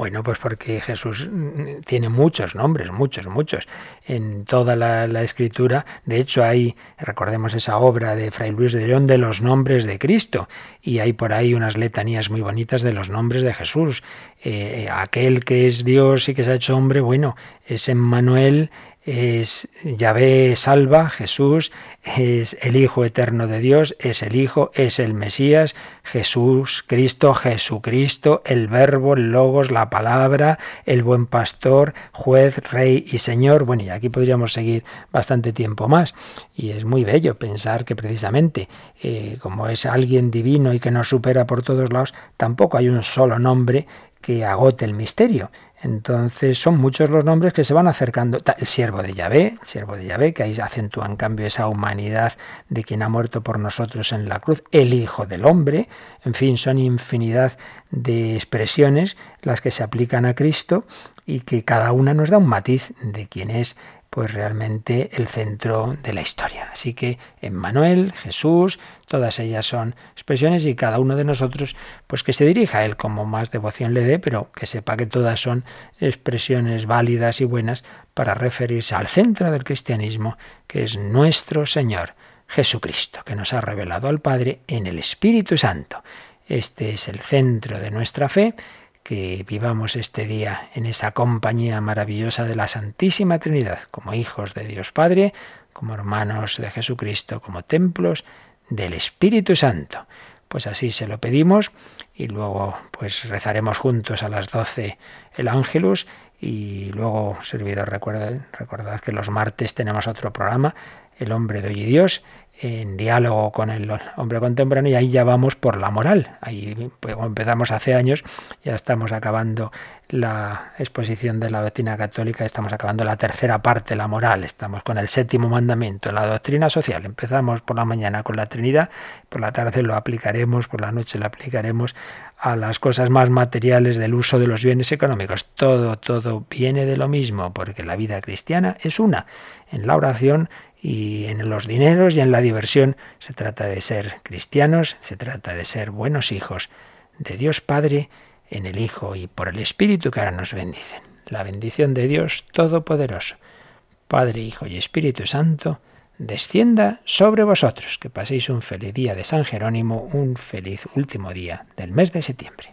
Bueno, pues porque Jesús mm, tiene muchos nombres, muchos, muchos, en toda la, escritura. De hecho, hay, recordemos esa obra de Fray Luis de León de los nombres de Cristo, y hay por ahí unas letanías muy bonitas de los nombres de Jesús. Eh, aquel que es Dios y que se ha hecho hombre, bueno, es Emmanuel, es Yahvé salva, Jesús, es el Hijo eterno de Dios, es el Hijo, es el Mesías, Jesús, Cristo, Jesucristo, el Verbo, el Logos, la Palabra, el Buen Pastor, Juez, Rey y Señor. Bueno, y aquí podríamos seguir bastante tiempo más. Y es muy bello pensar que precisamente, eh, como es alguien divino y que nos supera por todos lados, tampoco hay un solo nombre que agote el misterio. Entonces son muchos los nombres que se van acercando. El siervo de Yahvé, el siervo de Yahvé, que ahí acentúa en cambio esa humanidad de quien ha muerto por nosotros en la cruz. El Hijo del Hombre, en fin, son infinidad de expresiones las que se aplican a Cristo y que cada una nos da un matiz de quién es pues realmente el centro de la historia. Así que Emmanuel, Jesús, todas ellas son expresiones y cada uno de nosotros pues que se dirija a él como más devoción le dé, pero que sepa que todas son expresiones válidas y buenas para referirse al centro del cristianismo, que es nuestro Señor Jesucristo, que nos ha revelado al Padre en el Espíritu Santo. Este es el centro de nuestra fe que vivamos este día en esa compañía maravillosa de la Santísima Trinidad, como hijos de Dios Padre, como hermanos de Jesucristo, como templos del Espíritu Santo. Pues así se lo pedimos y luego pues rezaremos juntos a las doce el Ángelus y luego, servidor, recuerda, recordad que los martes tenemos otro programa, El hombre de hoy y Dios, en diálogo con el hombre contemporáneo y ahí ya vamos por la moral. Ahí pues, empezamos hace años, ya estamos acabando la exposición de la doctrina católica, estamos acabando la tercera parte, la moral, estamos con el séptimo mandamiento, la doctrina social. Empezamos por la mañana con la Trinidad, por la tarde lo aplicaremos, por la noche lo aplicaremos a las cosas más materiales del uso de los bienes económicos. Todo, todo viene de lo mismo, porque la vida cristiana es una. En la oración y en los dineros y en la diversión. Se trata de ser cristianos, se trata de ser buenos hijos de Dios Padre en el Hijo y por el Espíritu que ahora nos bendicen. La bendición de Dios Todopoderoso, Padre, Hijo y Espíritu Santo, descienda sobre vosotros. Que paséis un feliz día de San Jerónimo, un feliz último día del mes de septiembre.